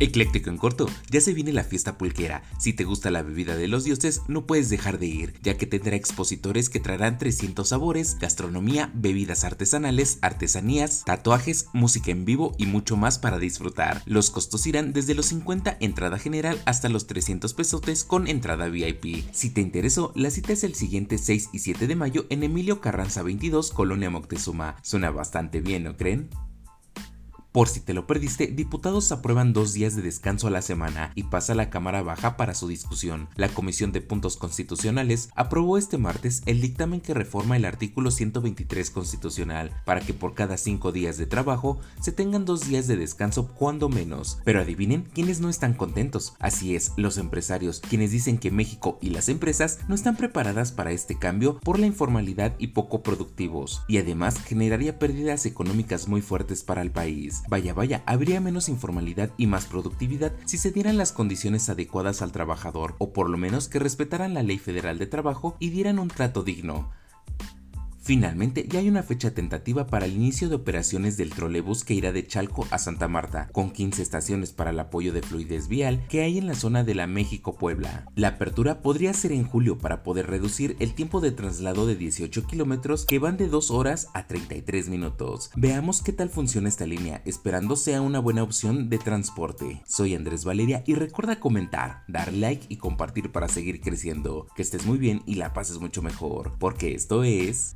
Ecléctico en corto, ya se viene la fiesta pulquera. Si te gusta la bebida de los dioses, no puedes dejar de ir, ya que tendrá expositores que traerán 300 sabores, gastronomía, bebidas artesanales, artesanías, tatuajes, música en vivo y mucho más para disfrutar. Los costos irán desde los 50 entrada general hasta los 300 pesotes con entrada VIP. Si te interesó, la cita es el siguiente 6 y 7 de mayo en Emilio Carranza 22, Colonia Moctezuma. Suena bastante bien, ¿no creen? Por si te lo perdiste, diputados aprueban dos días de descanso a la semana y pasa a la Cámara Baja para su discusión. La Comisión de Puntos Constitucionales aprobó este martes el dictamen que reforma el artículo 123 constitucional para que por cada cinco días de trabajo se tengan dos días de descanso cuando menos. Pero adivinen quiénes no están contentos. Así es, los empresarios, quienes dicen que México y las empresas no están preparadas para este cambio por la informalidad y poco productivos, y además generaría pérdidas económicas muy fuertes para el país. Vaya, vaya, habría menos informalidad y más productividad si se dieran las condiciones adecuadas al trabajador, o por lo menos que respetaran la ley federal de trabajo y dieran un trato digno. Finalmente, ya hay una fecha tentativa para el inicio de operaciones del trolebús que irá de Chalco a Santa Marta, con 15 estaciones para el apoyo de fluidez vial que hay en la zona de la México-Puebla. La apertura podría ser en julio para poder reducir el tiempo de traslado de 18 kilómetros que van de 2 horas a 33 minutos. Veamos qué tal funciona esta línea, esperando sea una buena opción de transporte. Soy Andrés Valeria y recuerda comentar, dar like y compartir para seguir creciendo. Que estés muy bien y la pases mucho mejor, porque esto es...